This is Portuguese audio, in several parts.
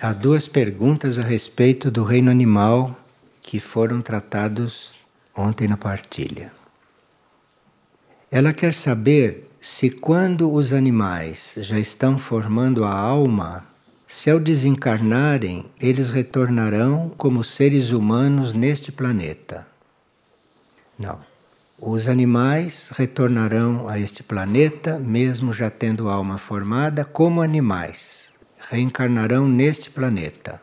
há duas perguntas a respeito do reino animal que foram tratados ontem na partilha. Ela quer saber se quando os animais já estão formando a alma, se ao desencarnarem eles retornarão como seres humanos neste planeta. Não. Os animais retornarão a este planeta, mesmo já tendo alma formada, como animais. Reencarnarão neste planeta.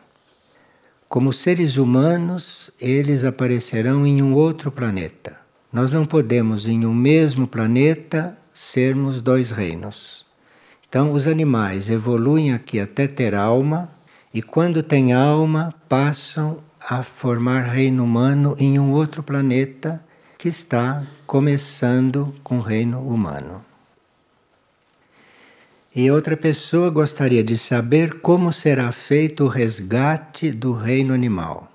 Como seres humanos, eles aparecerão em um outro planeta. Nós não podemos, em um mesmo planeta, sermos dois reinos. Então, os animais evoluem aqui até ter alma, e quando têm alma, passam a formar reino humano em um outro planeta que está começando com o reino humano. E outra pessoa gostaria de saber como será feito o resgate do reino animal.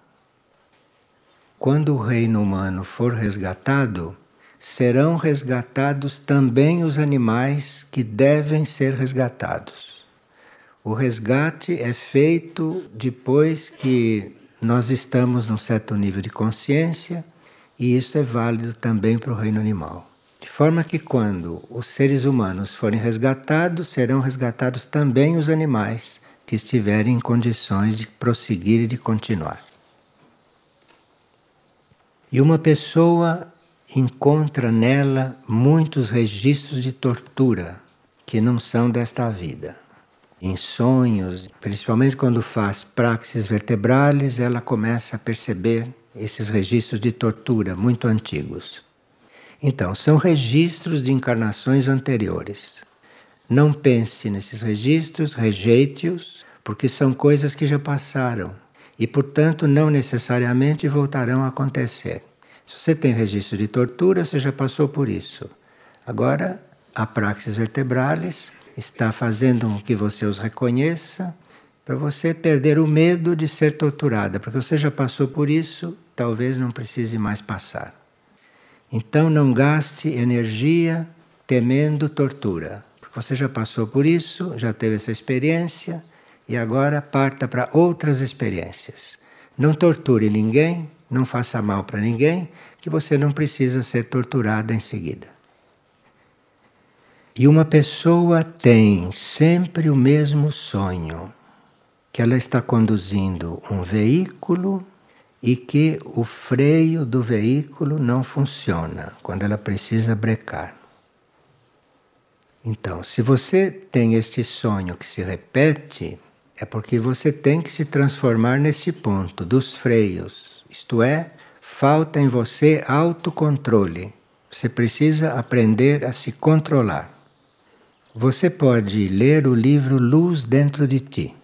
Quando o reino humano for resgatado, serão resgatados também os animais que devem ser resgatados. O resgate é feito depois que nós estamos num certo nível de consciência, e isso é válido também para o reino animal. Forma que, quando os seres humanos forem resgatados, serão resgatados também os animais que estiverem em condições de prosseguir e de continuar. E uma pessoa encontra nela muitos registros de tortura que não são desta vida. Em sonhos, principalmente quando faz praxis vertebrales, ela começa a perceber esses registros de tortura muito antigos. Então, são registros de encarnações anteriores. Não pense nesses registros, rejeite-os, porque são coisas que já passaram e, portanto, não necessariamente voltarão a acontecer. Se você tem registro de tortura, você já passou por isso. Agora, a praxis vertebralis está fazendo com que você os reconheça para você perder o medo de ser torturada, porque você já passou por isso, talvez não precise mais passar. Então não gaste energia temendo tortura, porque você já passou por isso, já teve essa experiência e agora parta para outras experiências. Não torture ninguém, não faça mal para ninguém, que você não precisa ser torturada em seguida. E uma pessoa tem sempre o mesmo sonho, que ela está conduzindo um veículo e que o freio do veículo não funciona quando ela precisa brecar. Então, se você tem este sonho que se repete, é porque você tem que se transformar nesse ponto dos freios isto é, falta em você autocontrole. Você precisa aprender a se controlar. Você pode ler o livro Luz Dentro de Ti.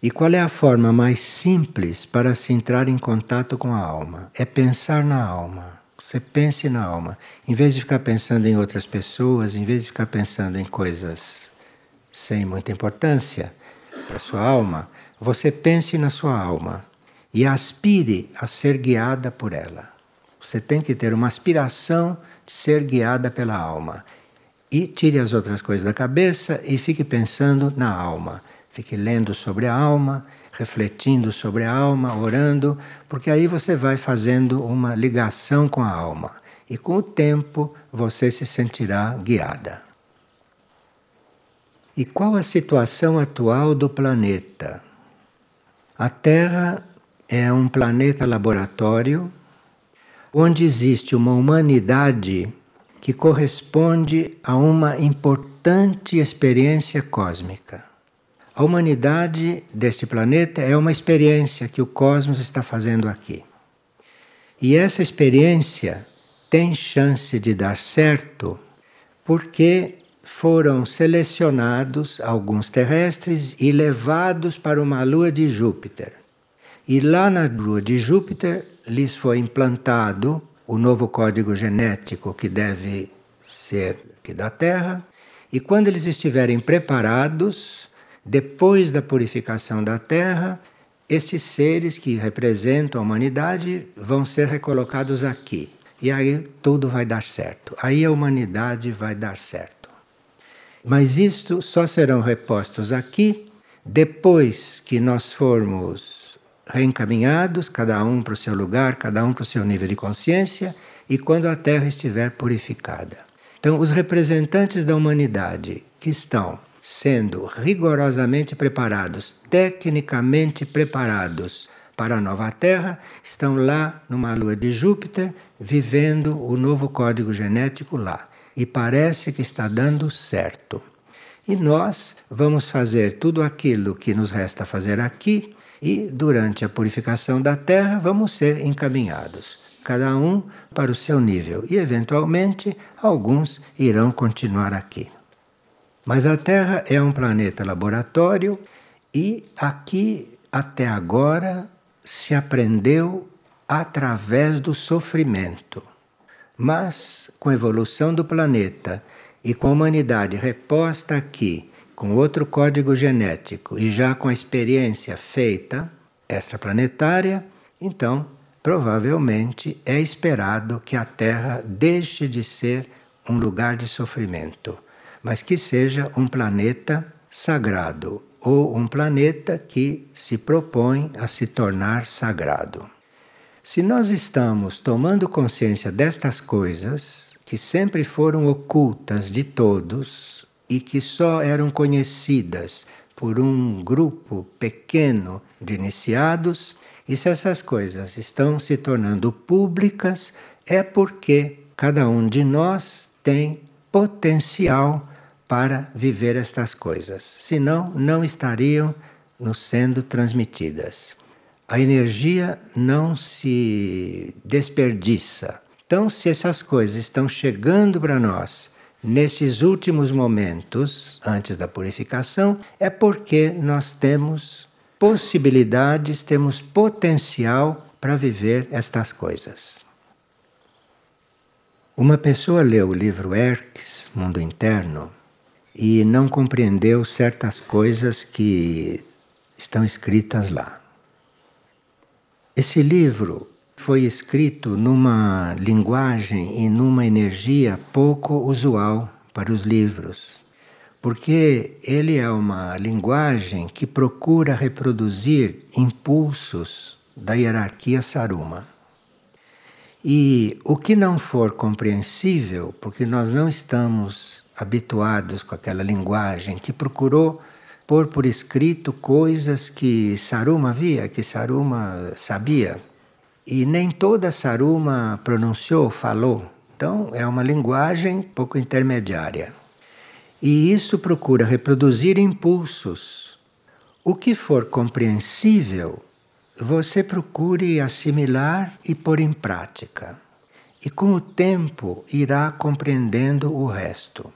E qual é a forma mais simples para se entrar em contato com a alma? É pensar na alma. Você pense na alma. Em vez de ficar pensando em outras pessoas, em vez de ficar pensando em coisas sem muita importância para sua alma, você pense na sua alma e aspire a ser guiada por ela. Você tem que ter uma aspiração de ser guiada pela alma. E tire as outras coisas da cabeça e fique pensando na alma. Fique lendo sobre a alma, refletindo sobre a alma, orando, porque aí você vai fazendo uma ligação com a alma. E com o tempo você se sentirá guiada. E qual a situação atual do planeta? A Terra é um planeta laboratório onde existe uma humanidade que corresponde a uma importante experiência cósmica. A humanidade deste planeta é uma experiência que o cosmos está fazendo aqui. E essa experiência tem chance de dar certo porque foram selecionados alguns terrestres e levados para uma lua de Júpiter. E lá na lua de Júpiter lhes foi implantado o novo código genético que deve ser aqui da Terra. E quando eles estiverem preparados, depois da purificação da Terra, estes seres que representam a humanidade vão ser recolocados aqui. E aí tudo vai dar certo. Aí a humanidade vai dar certo. Mas isto só serão repostos aqui Depois que nós formos reencaminhados, cada um para o seu lugar, cada um para o seu nível de consciência, e quando a Terra estiver purificada. Então, os representantes da humanidade que estão sendo rigorosamente preparados, tecnicamente preparados para a nova Terra, estão lá numa lua de Júpiter, vivendo o novo código genético lá. E parece que está dando certo. E nós vamos fazer tudo aquilo que nos resta fazer aqui, e durante a purificação da Terra vamos ser encaminhados, cada um para o seu nível, e eventualmente alguns irão continuar aqui. Mas a Terra é um planeta laboratório e aqui até agora se aprendeu através do sofrimento. Mas com a evolução do planeta e com a humanidade reposta aqui, com outro código genético e já com a experiência feita extraplanetária, então provavelmente é esperado que a Terra deixe de ser um lugar de sofrimento, mas que seja um planeta sagrado ou um planeta que se propõe a se tornar sagrado. Se nós estamos tomando consciência destas coisas, que sempre foram ocultas de todos e que só eram conhecidas por um grupo pequeno de iniciados, e se essas coisas estão se tornando públicas, é porque cada um de nós tem potencial para viver estas coisas. Senão, não estariam nos sendo transmitidas. A energia não se desperdiça então, se essas coisas estão chegando para nós nesses últimos momentos, antes da purificação, é porque nós temos possibilidades, temos potencial para viver estas coisas. Uma pessoa leu o livro Erques, Mundo Interno, e não compreendeu certas coisas que estão escritas lá. Esse livro foi escrito numa linguagem e numa energia pouco usual para os livros, porque ele é uma linguagem que procura reproduzir impulsos da hierarquia Saruma. E o que não for compreensível, porque nós não estamos habituados com aquela linguagem que procurou pôr por escrito coisas que Saruma via, que Saruma sabia, e nem toda Saruma pronunciou, falou. Então é uma linguagem pouco intermediária. E isso procura reproduzir impulsos. O que for compreensível, você procure assimilar e pôr em prática. E com o tempo irá compreendendo o resto.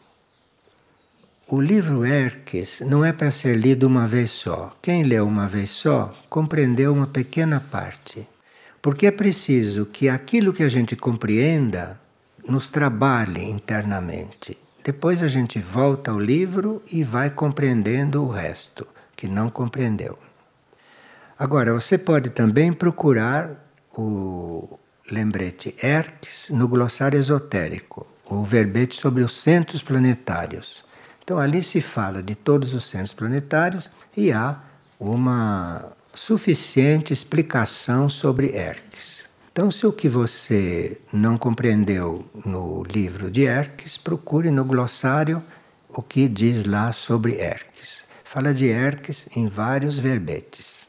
O livro Erques não é para ser lido uma vez só. Quem leu uma vez só compreendeu uma pequena parte. Porque é preciso que aquilo que a gente compreenda nos trabalhe internamente. Depois a gente volta ao livro e vai compreendendo o resto que não compreendeu. Agora, você pode também procurar o lembrete Hertz no glossário esotérico, o verbete sobre os centros planetários. Então, ali se fala de todos os centros planetários e há uma suficiente explicação sobre Erques. Então, se o que você não compreendeu no livro de Erques, procure no glossário o que diz lá sobre Erques. Fala de Erques em vários verbetes.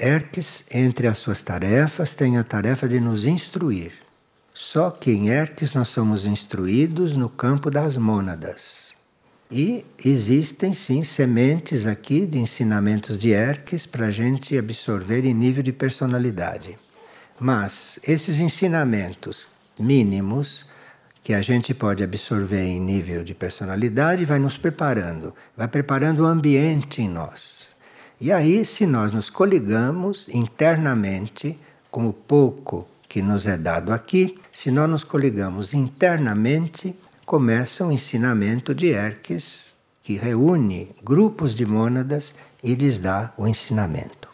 Erques, entre as suas tarefas, tem a tarefa de nos instruir. Só que em Erques nós somos instruídos no campo das mônadas. E existem sim sementes aqui de ensinamentos de Erques para a gente absorver em nível de personalidade. Mas esses ensinamentos mínimos que a gente pode absorver em nível de personalidade vai nos preparando, vai preparando o ambiente em nós. E aí, se nós nos coligamos internamente com o pouco que nos é dado aqui, se nós nos coligamos internamente, começa o ensinamento de Erques, que reúne grupos de mônadas e lhes dá o ensinamento.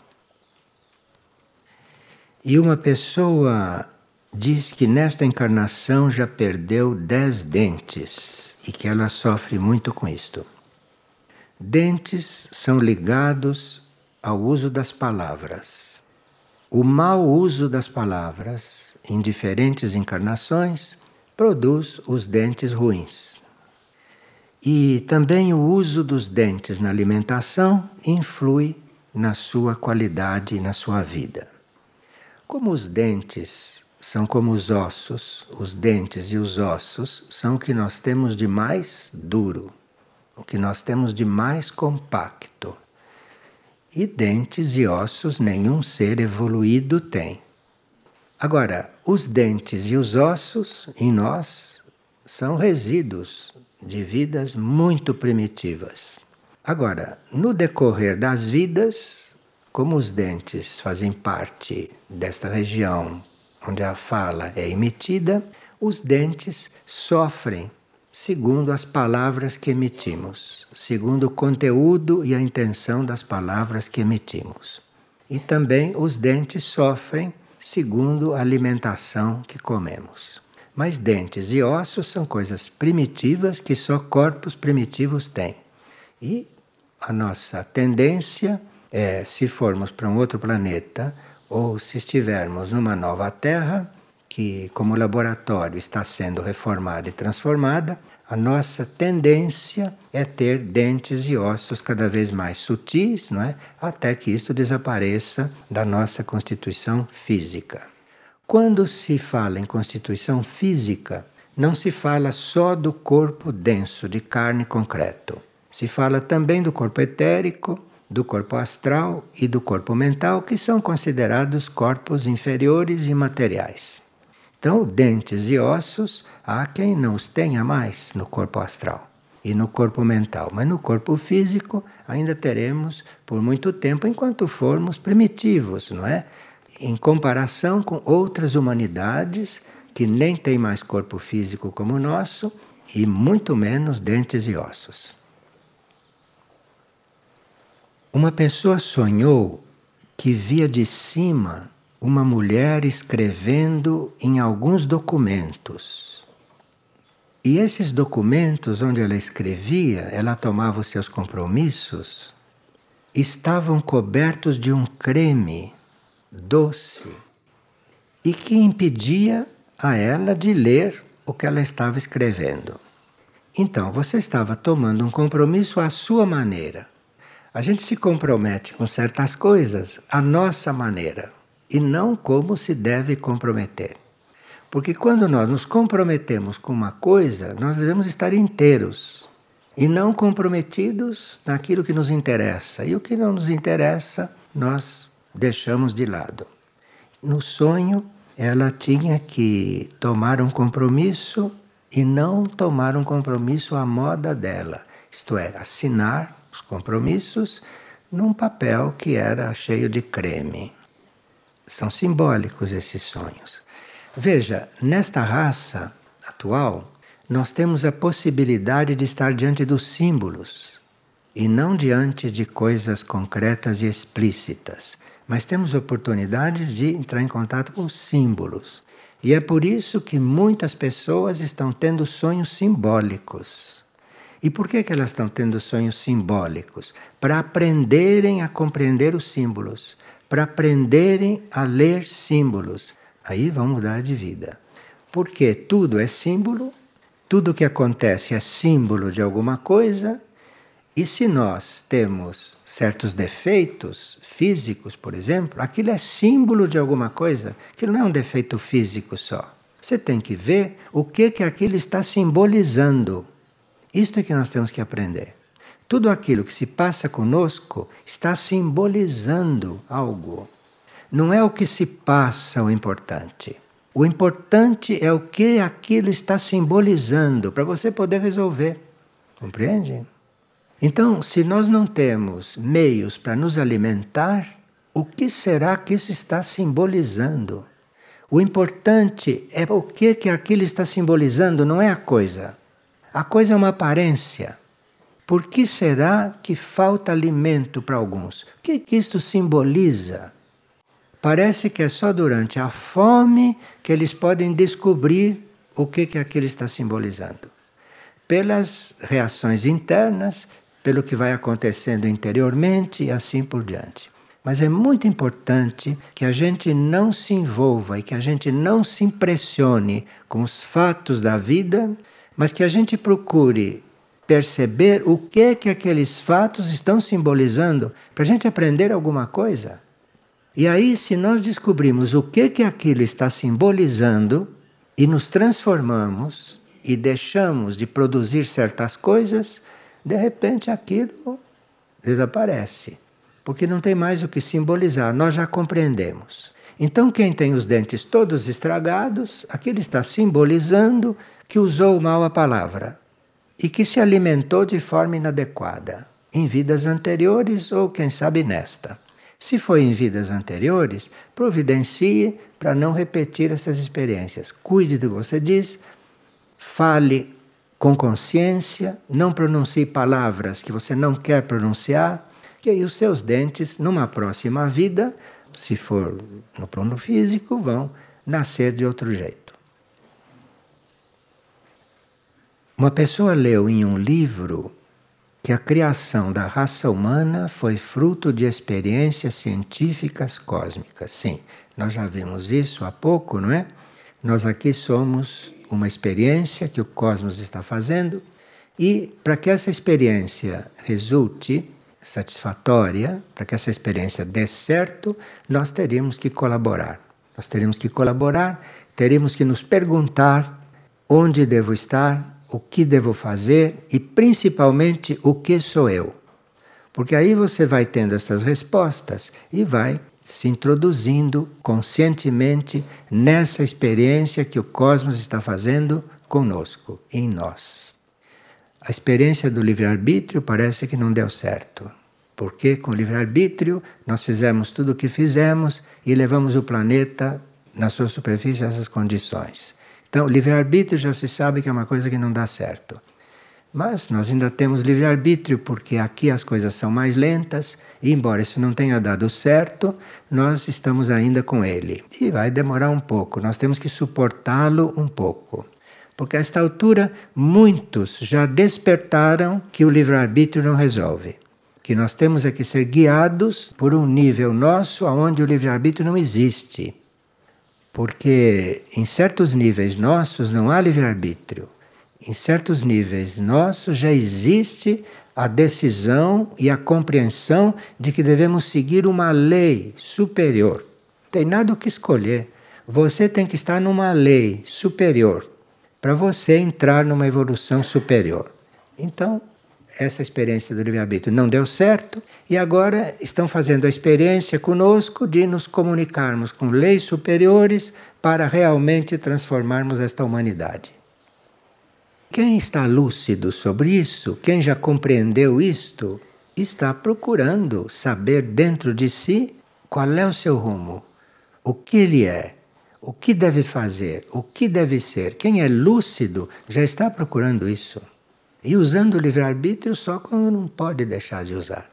E uma pessoa diz que nesta encarnação já perdeu dez dentes e que ela sofre muito com isto. Dentes são ligados ao uso das palavras. O mau uso das palavras em diferentes encarnações produz os dentes ruins. E também o uso dos dentes na alimentação influi na sua qualidade e na sua vida. Como os dentes são como os ossos, os dentes e os ossos são o que nós temos de mais duro, o que nós temos de mais compacto. E dentes e ossos nenhum ser evoluído tem. Agora, os dentes e os ossos em nós são resíduos de vidas muito primitivas. Agora, no decorrer das vidas, como os dentes fazem parte desta região onde a fala é emitida, os dentes sofrem segundo as palavras que emitimos, segundo o conteúdo e a intenção das palavras que emitimos. E também os dentes sofrem segundo a alimentação que comemos. Mas dentes e ossos são coisas primitivas que só corpos primitivos têm. E a nossa tendência é, se formos para um outro planeta ou se estivermos numa nova Terra, que como laboratório está sendo reformada e transformada, a nossa tendência é ter dentes e ossos cada vez mais sutis, não é? até que isto desapareça da nossa constituição física. Quando se fala em constituição física, não se fala só do corpo denso, de carne concreto. Se fala também do corpo etérico, do corpo astral e do corpo mental, que são considerados corpos inferiores e materiais. Então, dentes e ossos, há quem não os tenha mais no corpo astral e no corpo mental, mas no corpo físico ainda teremos por muito tempo enquanto formos primitivos, não é? em comparação com outras humanidades que nem têm mais corpo físico como o nosso e muito menos dentes e ossos. Uma pessoa sonhou que via de cima uma mulher escrevendo em alguns documentos. E esses documentos onde ela escrevia, ela tomava os seus compromissos, estavam cobertos de um creme doce e que impedia a ela de ler o que ela estava escrevendo. Então, você estava tomando um compromisso à sua maneira. A gente se compromete com certas coisas à nossa maneira e não como se deve comprometer. Porque quando nós nos comprometemos com uma coisa, nós devemos estar inteiros e não comprometidos naquilo que nos interessa. E o que não nos interessa, nós deixamos de lado. No sonho, ela tinha que tomar um compromisso e não tomar um compromisso à moda dela, isto é, assinar os compromissos num papel que era cheio de creme. São simbólicos esses sonhos. Veja, nesta raça atual, nós temos a possibilidade de estar diante dos símbolos e não diante de coisas concretas e explícitas mas temos oportunidades de entrar em contato com símbolos. E é por isso que muitas pessoas estão tendo sonhos simbólicos. E por que, que elas estão tendo sonhos simbólicos? Para aprenderem a compreender os símbolos, para aprenderem a ler símbolos. Aí vão mudar de vida. Porque tudo é símbolo, tudo que acontece é símbolo de alguma coisa, e se nós temos certos defeitos físicos, por exemplo, aquilo é símbolo de alguma coisa, aquilo não é um defeito físico só. Você tem que ver o que que aquilo está simbolizando. Isto é que nós temos que aprender. Tudo aquilo que se passa conosco está simbolizando algo. Não é o que se passa o importante. O importante é o que aquilo está simbolizando para você poder resolver. Compreende? Então, se nós não temos meios para nos alimentar, o que será que isso está simbolizando? O importante é o que, que aquilo está simbolizando, não é a coisa. A coisa é uma aparência. Por que será que falta alimento para alguns? O que, que isto simboliza? Parece que é só durante a fome que eles podem descobrir o que, que aquilo está simbolizando. Pelas reações internas, pelo que vai acontecendo interiormente e assim por diante. Mas é muito importante que a gente não se envolva e que a gente não se impressione com os fatos da vida, mas que a gente procure perceber o que que aqueles fatos estão simbolizando para a gente aprender alguma coisa. E aí, se nós descobrimos o que que aquilo está simbolizando e nos transformamos e deixamos de produzir certas coisas, de repente aquilo desaparece porque não tem mais o que simbolizar, nós já compreendemos. Então, quem tem os dentes todos estragados, aquele está simbolizando que usou mal a palavra e que se alimentou de forma inadequada, em vidas anteriores ou, quem sabe, nesta. Se foi em vidas anteriores, providencie para não repetir essas experiências. Cuide do que você diz, fale com consciência, não pronuncie palavras que você não quer pronunciar que aí os seus dentes, numa próxima vida, se for no plano físico, vão nascer de outro jeito. Uma pessoa leu em um livro que a criação da raça humana foi fruto de experiências científicas cósmicas. Sim, nós já vimos isso há pouco, não é? Nós aqui somos uma experiência que o cosmos está fazendo e para que essa experiência resulte, satisfatória, para que essa experiência dê certo, nós teríamos que colaborar. Nós teríamos que colaborar, teríamos que nos perguntar onde devo estar, o que devo fazer e principalmente o que sou eu. Porque aí você vai tendo essas respostas e vai se introduzindo conscientemente nessa experiência que o cosmos está fazendo conosco, em nós. A experiência do livre-arbítrio parece que não deu certo. Porque com o livre-arbítrio nós fizemos tudo o que fizemos e levamos o planeta na sua superfície a essas condições. Então, livre-arbítrio já se sabe que é uma coisa que não dá certo. Mas nós ainda temos livre-arbítrio porque aqui as coisas são mais lentas e, embora isso não tenha dado certo, nós estamos ainda com ele. E vai demorar um pouco, nós temos que suportá-lo um pouco. Porque a esta altura muitos já despertaram que o livre-arbítrio não resolve. Que nós temos é que ser guiados por um nível nosso onde o livre-arbítrio não existe. Porque em certos níveis nossos não há livre-arbítrio. Em certos níveis nossos já existe a decisão e a compreensão de que devemos seguir uma lei superior. Tem nada o que escolher. Você tem que estar numa lei superior para você entrar numa evolução superior. Então, essa experiência do livre-arbítrio não deu certo e agora estão fazendo a experiência conosco de nos comunicarmos com leis superiores para realmente transformarmos esta humanidade. Quem está lúcido sobre isso, quem já compreendeu isto, está procurando saber dentro de si qual é o seu rumo, o que ele é, o que deve fazer, o que deve ser. Quem é lúcido já está procurando isso. E usando o livre-arbítrio só quando não pode deixar de usar.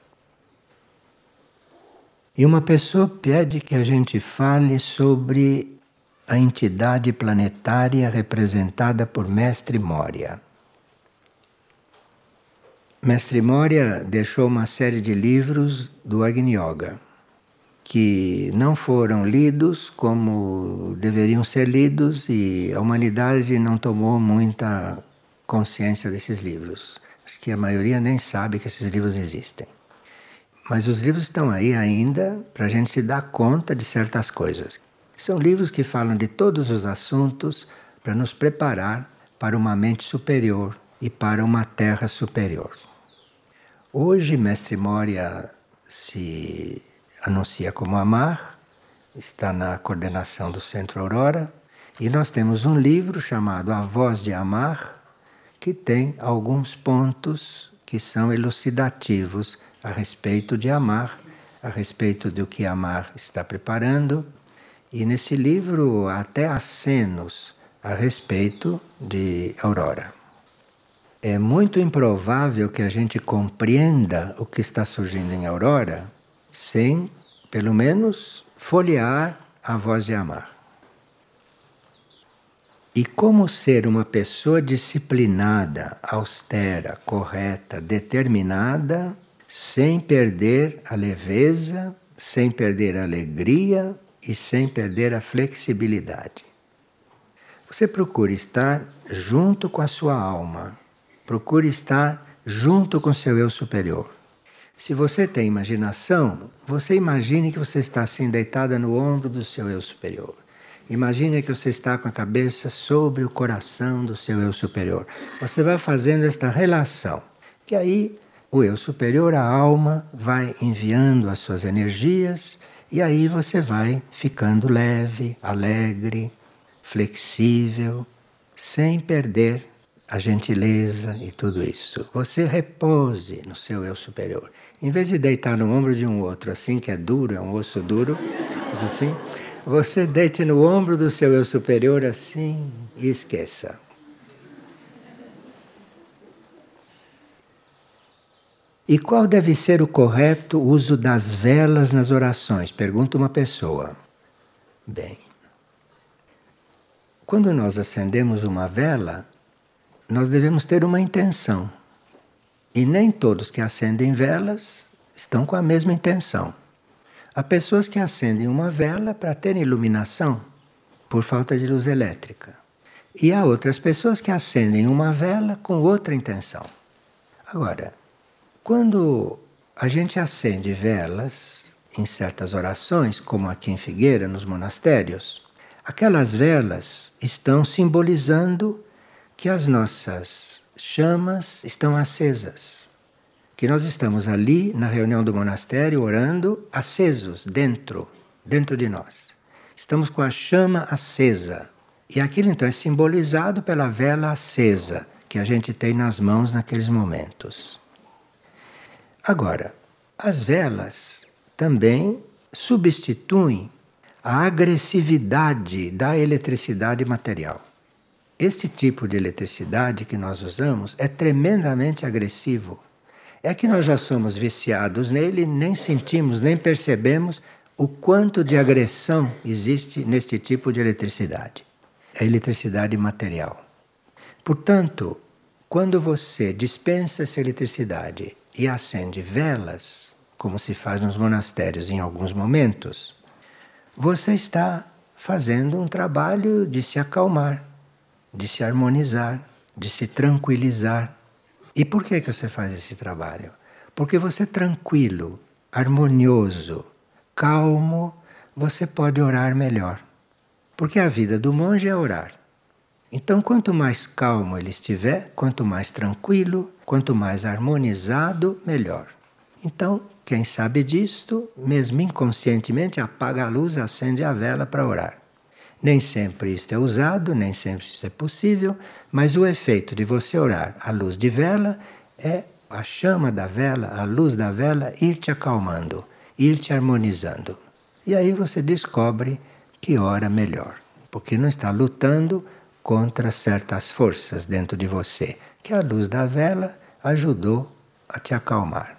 E uma pessoa pede que a gente fale sobre a entidade planetária representada por Mestre Moria. Mestre Moria deixou uma série de livros do Agni Yoga que não foram lidos como deveriam ser lidos e a humanidade não tomou muita consciência desses livros. Acho que a maioria nem sabe que esses livros existem. Mas os livros estão aí ainda para a gente se dar conta de certas coisas. São livros que falam de todos os assuntos para nos preparar para uma mente superior e para uma terra superior. Hoje, Mestre Moria se anuncia como Amar, está na coordenação do Centro Aurora, e nós temos um livro chamado A Voz de Amar, que tem alguns pontos que são elucidativos a respeito de amar, a respeito do que Amar está preparando, e nesse livro até acenos a respeito de Aurora. É muito improvável que a gente compreenda o que está surgindo em Aurora sem, pelo menos, folhear a voz de amar. E como ser uma pessoa disciplinada, austera, correta, determinada, sem perder a leveza, sem perder a alegria e sem perder a flexibilidade. Você procura estar junto com a sua alma, procure estar junto com seu eu superior. Se você tem imaginação, você imagine que você está assim deitada no ombro do seu eu superior. Imagine que você está com a cabeça sobre o coração do seu eu superior. Você vai fazendo esta relação, que aí o eu superior, a alma, vai enviando as suas energias e aí você vai ficando leve, alegre, flexível, sem perder a gentileza e tudo isso. Você repouse no seu eu superior. Em vez de deitar no ombro de um outro, assim que é duro, é um osso duro, assim, você deite no ombro do seu eu superior assim e esqueça. E qual deve ser o correto uso das velas nas orações? Pergunta uma pessoa. Bem, quando nós acendemos uma vela, nós devemos ter uma intenção. E nem todos que acendem velas estão com a mesma intenção. Há pessoas que acendem uma vela para ter iluminação por falta de luz elétrica. E há outras pessoas que acendem uma vela com outra intenção. Agora, quando a gente acende velas em certas orações, como aqui em Figueira, nos monastérios, aquelas velas estão simbolizando que as nossas chamas estão acesas. Que nós estamos ali na reunião do monastério orando acesos dentro, dentro de nós. Estamos com a chama acesa. E aquilo então é simbolizado pela vela acesa que a gente tem nas mãos naqueles momentos. Agora, as velas também substituem a agressividade da eletricidade material. Este tipo de eletricidade que nós usamos é tremendamente agressivo. É que nós já somos viciados nele, nem sentimos, nem percebemos o quanto de agressão existe neste tipo de eletricidade. É eletricidade material. Portanto, quando você dispensa essa eletricidade e acende velas, como se faz nos monastérios em alguns momentos, você está fazendo um trabalho de se acalmar de se harmonizar, de se tranquilizar. E por que, que você faz esse trabalho? Porque você tranquilo, harmonioso, calmo, você pode orar melhor. Porque a vida do monge é orar. Então, quanto mais calmo ele estiver, quanto mais tranquilo, quanto mais harmonizado, melhor. Então, quem sabe disto, mesmo inconscientemente, apaga a luz, acende a vela para orar. Nem sempre isto é usado, nem sempre isso é possível, mas o efeito de você orar à luz de vela é a chama da vela, a luz da vela ir te acalmando, ir te harmonizando. E aí você descobre que ora melhor, porque não está lutando contra certas forças dentro de você, que a luz da vela ajudou a te acalmar.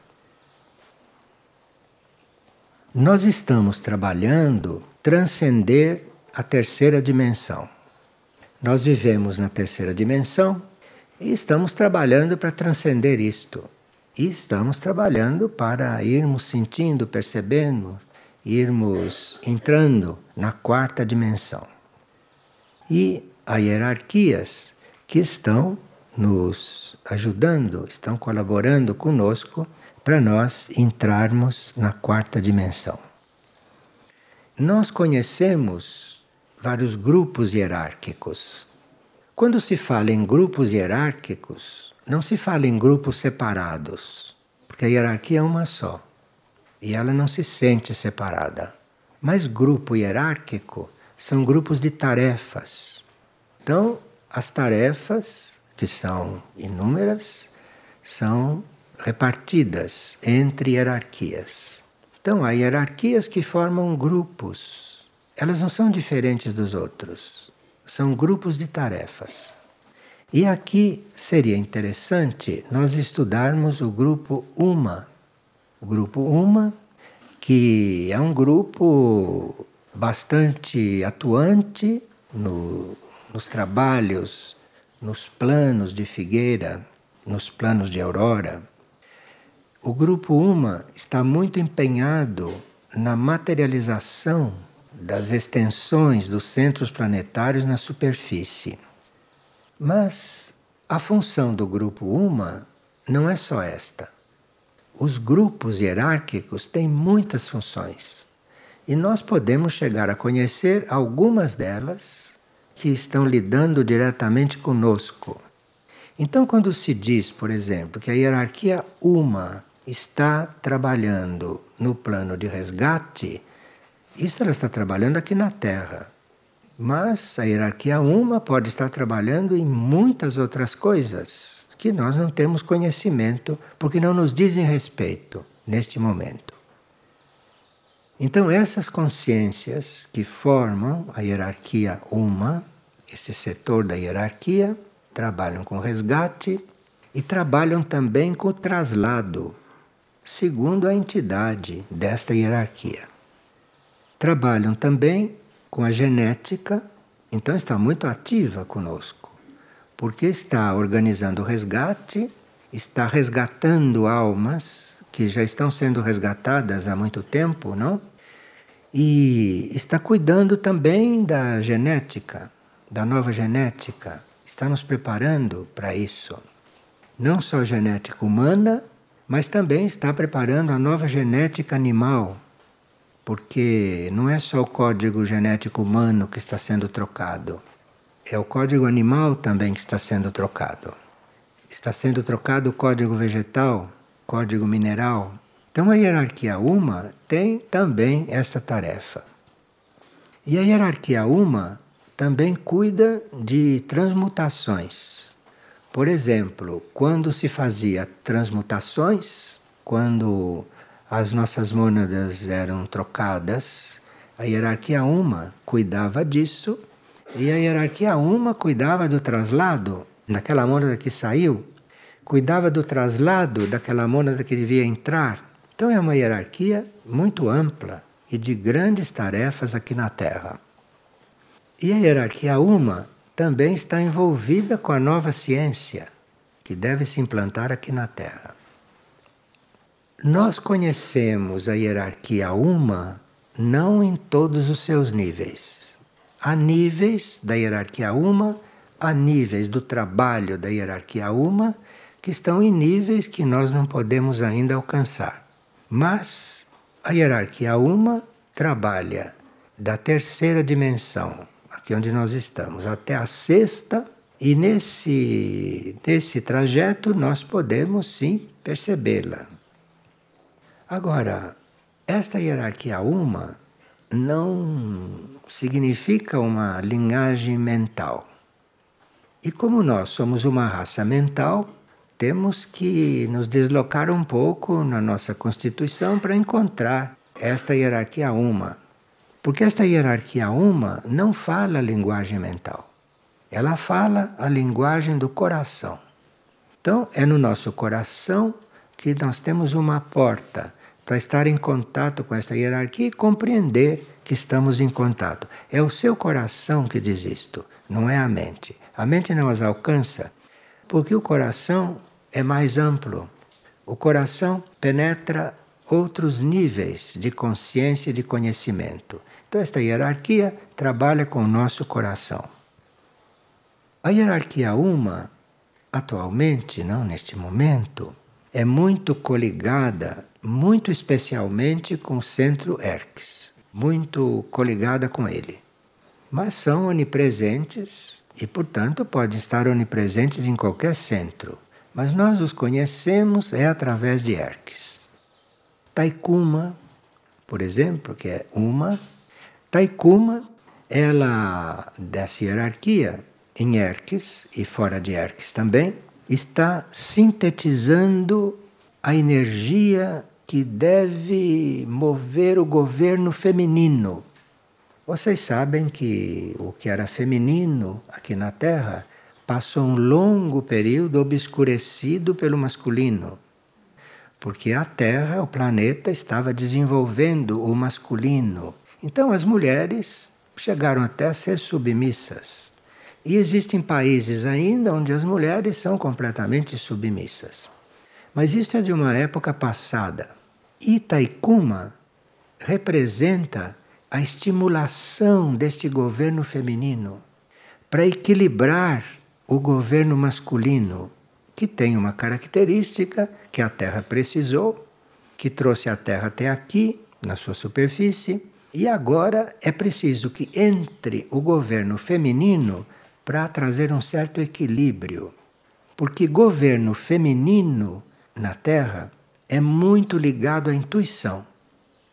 Nós estamos trabalhando transcender a terceira dimensão. Nós vivemos na terceira dimensão e estamos trabalhando para transcender isto. E estamos trabalhando para irmos sentindo, percebendo, irmos entrando na quarta dimensão. E há hierarquias que estão nos ajudando, estão colaborando conosco para nós entrarmos na quarta dimensão. Nós conhecemos vários grupos hierárquicos. Quando se fala em grupos hierárquicos, não se fala em grupos separados, porque a hierarquia é uma só e ela não se sente separada. Mas grupo hierárquico são grupos de tarefas. Então, as tarefas, que são inúmeras, são repartidas entre hierarquias. Então, há hierarquias que formam grupos elas não são diferentes dos outros, são grupos de tarefas. E aqui seria interessante nós estudarmos o grupo UMA. O grupo UMA, que é um grupo bastante atuante no nos trabalhos, nos planos de Figueira, nos planos de Aurora, o grupo Uma está muito empenhado na materialização das extensões dos centros planetários na superfície. Mas a função do grupo Uma não é só esta. Os grupos hierárquicos têm muitas funções. E nós podemos chegar a conhecer algumas delas que estão lidando diretamente conosco. Então, quando se diz, por exemplo, que a hierarquia Uma está trabalhando no plano de resgate, isso ela está trabalhando aqui na Terra. Mas a hierarquia uma pode estar trabalhando em muitas outras coisas que nós não temos conhecimento porque não nos dizem respeito neste momento. Então, essas consciências que formam a hierarquia uma, esse setor da hierarquia, trabalham com resgate e trabalham também com o traslado segundo a entidade desta hierarquia. Trabalham também com a genética, então está muito ativa conosco, porque está organizando o resgate, está resgatando almas que já estão sendo resgatadas há muito tempo, não? E está cuidando também da genética, da nova genética, está nos preparando para isso. Não só genética humana, mas também está preparando a nova genética animal, porque não é só o código genético humano que está sendo trocado, é o código animal também que está sendo trocado. Está sendo trocado o código vegetal, código mineral. Então a hierarquia uma tem também esta tarefa. E a hierarquia uma também cuida de transmutações. Por exemplo, quando se fazia transmutações, quando as nossas mônadas eram trocadas, a hierarquia uma cuidava disso e a hierarquia uma cuidava do traslado daquela mônada que saiu, cuidava do traslado daquela mônada que devia entrar. Então é uma hierarquia muito ampla e de grandes tarefas aqui na Terra. E a hierarquia uma também está envolvida com a nova ciência que deve se implantar aqui na Terra. Nós conhecemos a hierarquia uma não em todos os seus níveis. Há níveis da hierarquia uma, há níveis do trabalho da hierarquia uma que estão em níveis que nós não podemos ainda alcançar. Mas a hierarquia uma trabalha da terceira dimensão, aqui onde nós estamos, até a sexta, e nesse, nesse trajeto nós podemos sim percebê-la. Agora, esta hierarquia uma não significa uma linhagem mental. E como nós somos uma raça mental, temos que nos deslocar um pouco na nossa constituição para encontrar esta hierarquia uma. Porque esta hierarquia uma não fala a linguagem mental. Ela fala a linguagem do coração. Então, é no nosso coração que nós temos uma porta para estar em contato com esta hierarquia e compreender que estamos em contato. É o seu coração que diz isto, não é a mente. A mente não as alcança porque o coração é mais amplo. O coração penetra outros níveis de consciência e de conhecimento. Então, esta hierarquia trabalha com o nosso coração. A hierarquia uma, atualmente, não neste momento, é muito coligada, muito especialmente com o centro Erques, muito coligada com ele. Mas são onipresentes e, portanto, podem estar onipresentes em qualquer centro. Mas nós os conhecemos é através de Erques. Taikuma, por exemplo, que é uma Taikuma, ela, dessa hierarquia, em Erques e fora de Erques também, está sintetizando a energia que deve mover o governo feminino. Vocês sabem que o que era feminino aqui na Terra passou um longo período obscurecido pelo masculino, porque a Terra, o planeta, estava desenvolvendo o masculino então as mulheres chegaram até a ser submissas. E existem países ainda onde as mulheres são completamente submissas. Mas isso é de uma época passada. Itaikuma representa a estimulação deste governo feminino para equilibrar o governo masculino, que tem uma característica que a Terra precisou, que trouxe a Terra até aqui, na sua superfície, e agora é preciso que entre o governo feminino para trazer um certo equilíbrio. Porque governo feminino na Terra é muito ligado à intuição.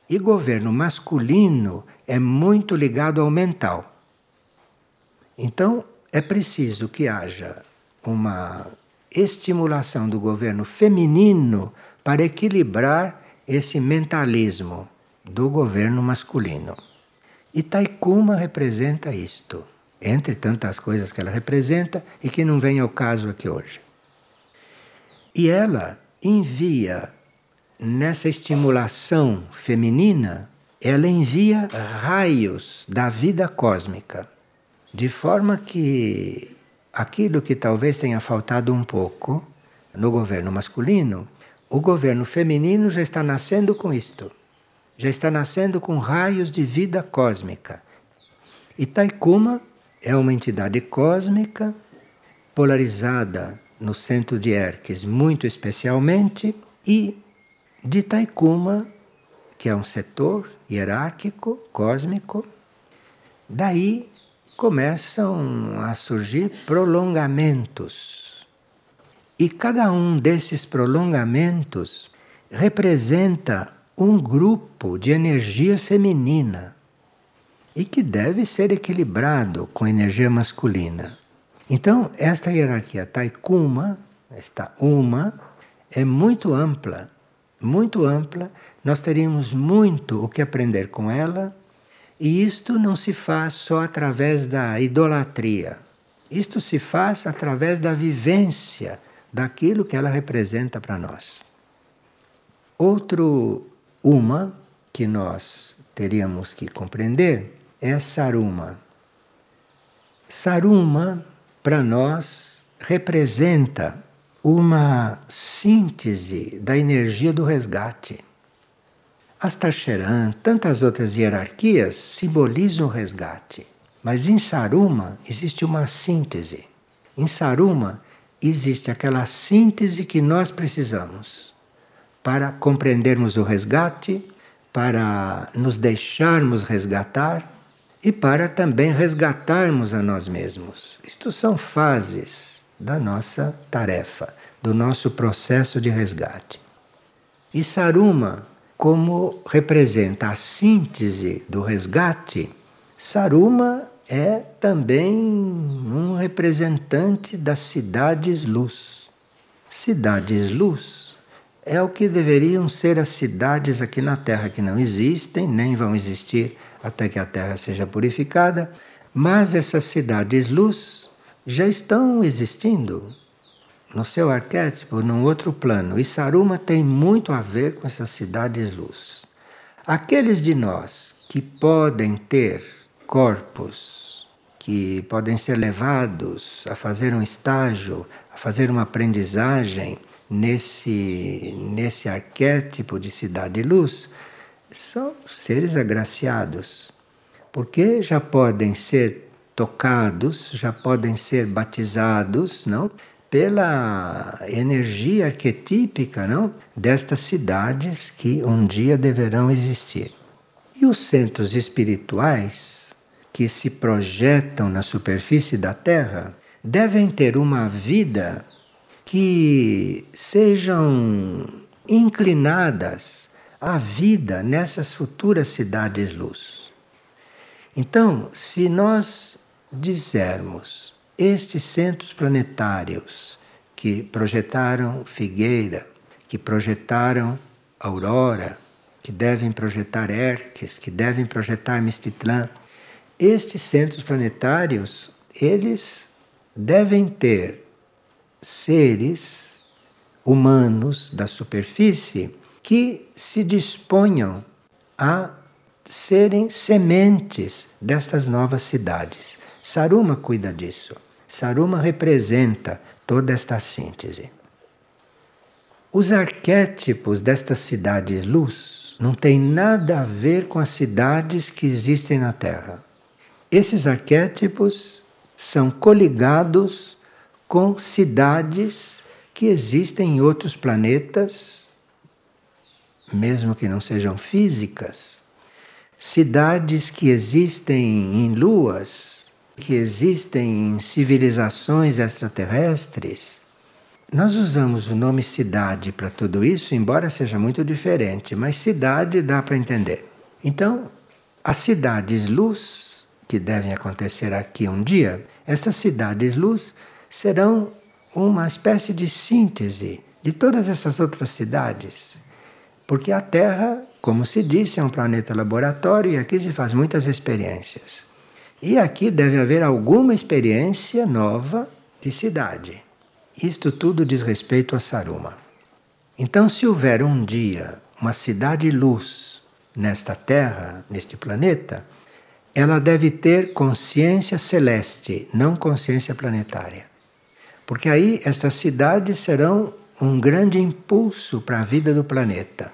E governo masculino é muito ligado ao mental. Então, é preciso que haja uma estimulação do governo feminino para equilibrar esse mentalismo do governo masculino. E Taikuma representa isto, entre tantas coisas que ela representa e que não vem ao caso aqui hoje. E ela envia nessa estimulação feminina, ela envia raios da vida cósmica, de forma que aquilo que talvez tenha faltado um pouco no governo masculino, o governo feminino já está nascendo com isto. Já está nascendo com raios de vida cósmica. E Taikuma é uma entidade cósmica polarizada no centro de Erques, muito especialmente, e de Taikuma, que é um setor hierárquico, cósmico, daí começam a surgir prolongamentos. E cada um desses prolongamentos representa um grupo de energia feminina e que deve ser equilibrado com energia masculina. Então, esta hierarquia Taikuma, esta Uma, é muito ampla, muito ampla. Nós teríamos muito o que aprender com ela, e isto não se faz só através da idolatria. Isto se faz através da vivência daquilo que ela representa para nós. Outro uma que nós teríamos que compreender é Saruma. Saruma para nós, representa uma síntese da energia do resgate. Astacheran, tantas outras hierarquias simbolizam o resgate. Mas em Saruma existe uma síntese. Em Saruma existe aquela síntese que nós precisamos para compreendermos o resgate, para nos deixarmos resgatar e para também resgatarmos a nós mesmos. Isto são fases da nossa tarefa, do nosso processo de resgate. E Saruma, como representa a síntese do resgate, Saruma é também um representante das cidades luz. Cidades luz é o que deveriam ser as cidades aqui na Terra que não existem, nem vão existir até que a terra seja purificada, mas essas cidades-luz já estão existindo no seu arquétipo, num outro plano. E Saruma tem muito a ver com essas cidades-luz. Aqueles de nós que podem ter corpos, que podem ser levados a fazer um estágio, a fazer uma aprendizagem nesse, nesse arquétipo de cidade-luz, são seres agraciados, porque já podem ser tocados, já podem ser batizados, não? Pela energia arquetípica, não? Destas cidades que um dia deverão existir. E os centros espirituais que se projetam na superfície da Terra devem ter uma vida que sejam inclinadas a vida nessas futuras cidades-luz. Então, se nós dissermos estes centros planetários que projetaram Figueira, que projetaram Aurora, que devem projetar Erques, que devem projetar Mistitlã, estes centros planetários, eles devem ter seres humanos da superfície que se disponham a serem sementes destas novas cidades, Saruma cuida disso. Saruma representa toda esta síntese. Os arquétipos destas cidades-luz não têm nada a ver com as cidades que existem na Terra. Esses arquétipos são coligados com cidades que existem em outros planetas, mesmo que não sejam físicas, cidades que existem em luas, que existem em civilizações extraterrestres. Nós usamos o nome cidade para tudo isso, embora seja muito diferente, mas cidade dá para entender. Então, as cidades luz, que devem acontecer aqui um dia, estas cidades luz serão uma espécie de síntese de todas essas outras cidades. Porque a Terra, como se disse, é um planeta laboratório e aqui se faz muitas experiências. E aqui deve haver alguma experiência nova de cidade. Isto tudo diz respeito a Saruma. Então, se houver um dia uma cidade-luz nesta Terra, neste planeta, ela deve ter consciência celeste, não consciência planetária. Porque aí estas cidades serão um grande impulso para a vida do planeta.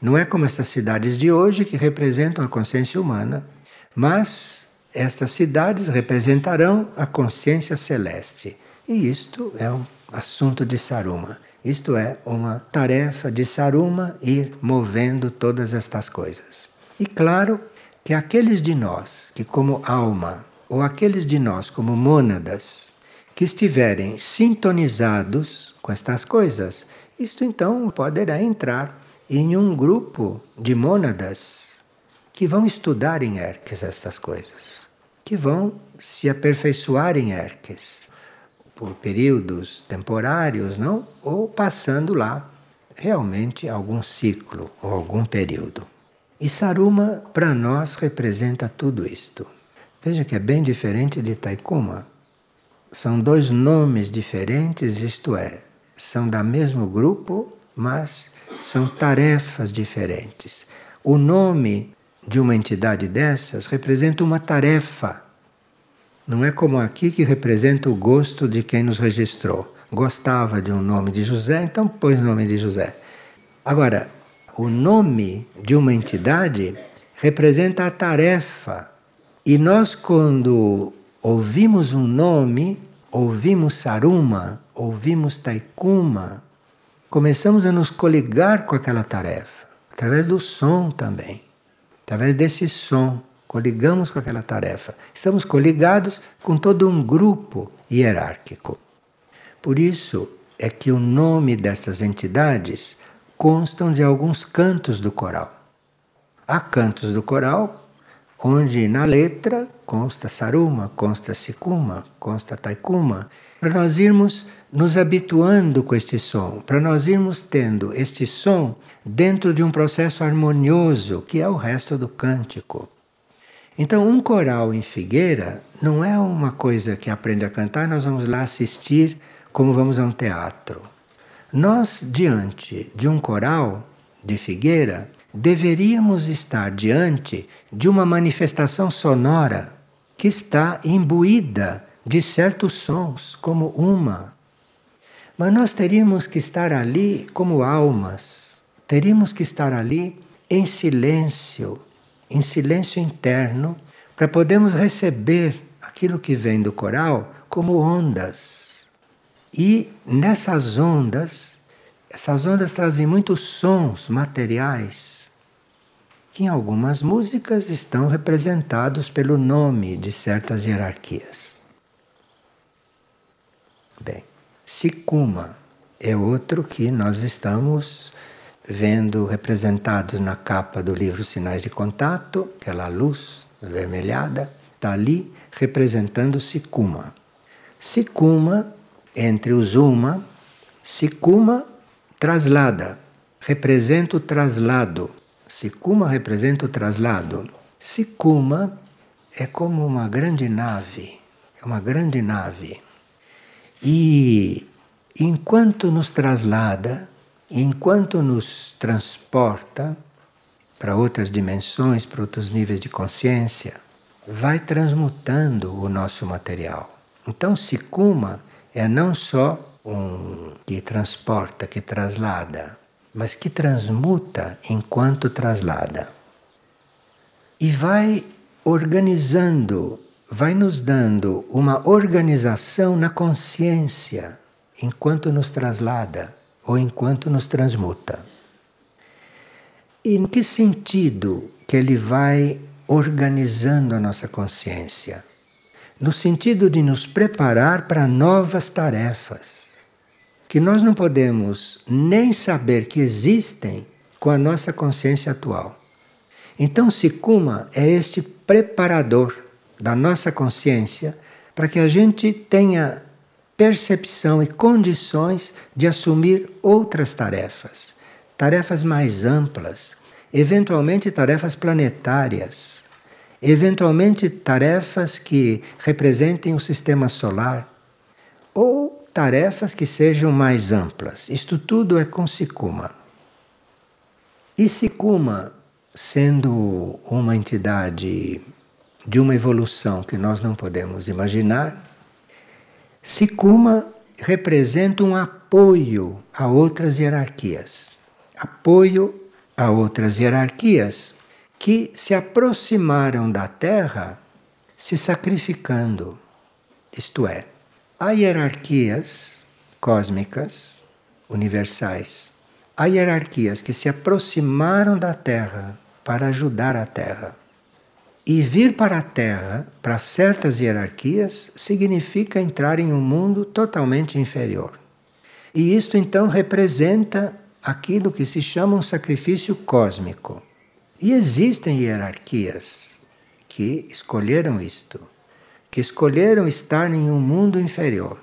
Não é como essas cidades de hoje que representam a consciência humana, mas estas cidades representarão a consciência celeste. E isto é um assunto de Saruma. Isto é uma tarefa de Saruma ir movendo todas estas coisas. E claro que aqueles de nós que, como alma, ou aqueles de nós como mônadas, que estiverem sintonizados com estas coisas, isto então poderá entrar em um grupo de mônadas que vão estudar em Erques estas coisas, que vão se aperfeiçoar em Erques por períodos temporários, não? Ou passando lá realmente algum ciclo ou algum período. E Saruma, para nós, representa tudo isto. Veja que é bem diferente de Taikuma. São dois nomes diferentes, isto é, são da mesmo grupo, mas são tarefas diferentes. O nome de uma entidade dessas representa uma tarefa. Não é como aqui que representa o gosto de quem nos registrou. Gostava de um nome de José, então pôs o nome de José. Agora, o nome de uma entidade representa a tarefa. E nós, quando ouvimos um nome, ouvimos Saruma, ouvimos Taikuma, começamos a nos coligar com aquela tarefa, através do som também. Através desse som, coligamos com aquela tarefa. Estamos coligados com todo um grupo hierárquico. Por isso é que o nome destas entidades constam de alguns cantos do coral. Há cantos do coral onde na letra consta Saruma, consta Sikuma, consta Taikuma, para nós irmos nos habituando com este som, para nós irmos tendo este som dentro de um processo harmonioso que é o resto do cântico. Então, um coral em Figueira não é uma coisa que aprende a cantar, nós vamos lá assistir como vamos a um teatro. Nós, diante de um coral de Figueira, deveríamos estar diante de uma manifestação sonora que está imbuída de certos sons, como uma. Mas nós teríamos que estar ali como almas, teríamos que estar ali em silêncio, em silêncio interno, para podermos receber aquilo que vem do coral como ondas. E nessas ondas, essas ondas trazem muitos sons materiais que em algumas músicas estão representados pelo nome de certas hierarquias. Bem, Sikuma é outro que nós estamos vendo representados na capa do livro Sinais de Contato, aquela luz avermelhada, está ali representando Sikuma. Sikuma, entre os Uma, Sikuma traslada, representa o traslado Sikuma representa o traslado. Sikuma é como uma grande nave, é uma grande nave. E enquanto nos traslada, enquanto nos transporta para outras dimensões, para outros níveis de consciência, vai transmutando o nosso material. Então, Sikuma é não só um que transporta, que traslada, mas que transmuta enquanto traslada. E vai organizando, vai nos dando uma organização na consciência enquanto nos traslada ou enquanto nos transmuta. E em que sentido que ele vai organizando a nossa consciência? No sentido de nos preparar para novas tarefas, que nós não podemos nem saber que existem com a nossa consciência atual. Então, Sikuma é este preparador da nossa consciência para que a gente tenha percepção e condições de assumir outras tarefas, tarefas mais amplas, eventualmente tarefas planetárias, eventualmente tarefas que representem o sistema solar, ou tarefas que sejam mais amplas. Isto tudo é com Sikuma. E Sikuma, sendo uma entidade de uma evolução que nós não podemos imaginar, Sikuma representa um apoio a outras hierarquias. Apoio a outras hierarquias que se aproximaram da Terra se sacrificando. Isto é, há hierarquias cósmicas, universais. Há hierarquias que se aproximaram da Terra para ajudar a Terra. E vir para a Terra, para certas hierarquias, significa entrar em um mundo totalmente inferior. E isto então representa aquilo que se chama um sacrifício cósmico. E existem hierarquias que escolheram isto, que escolheram estar em um mundo inferior,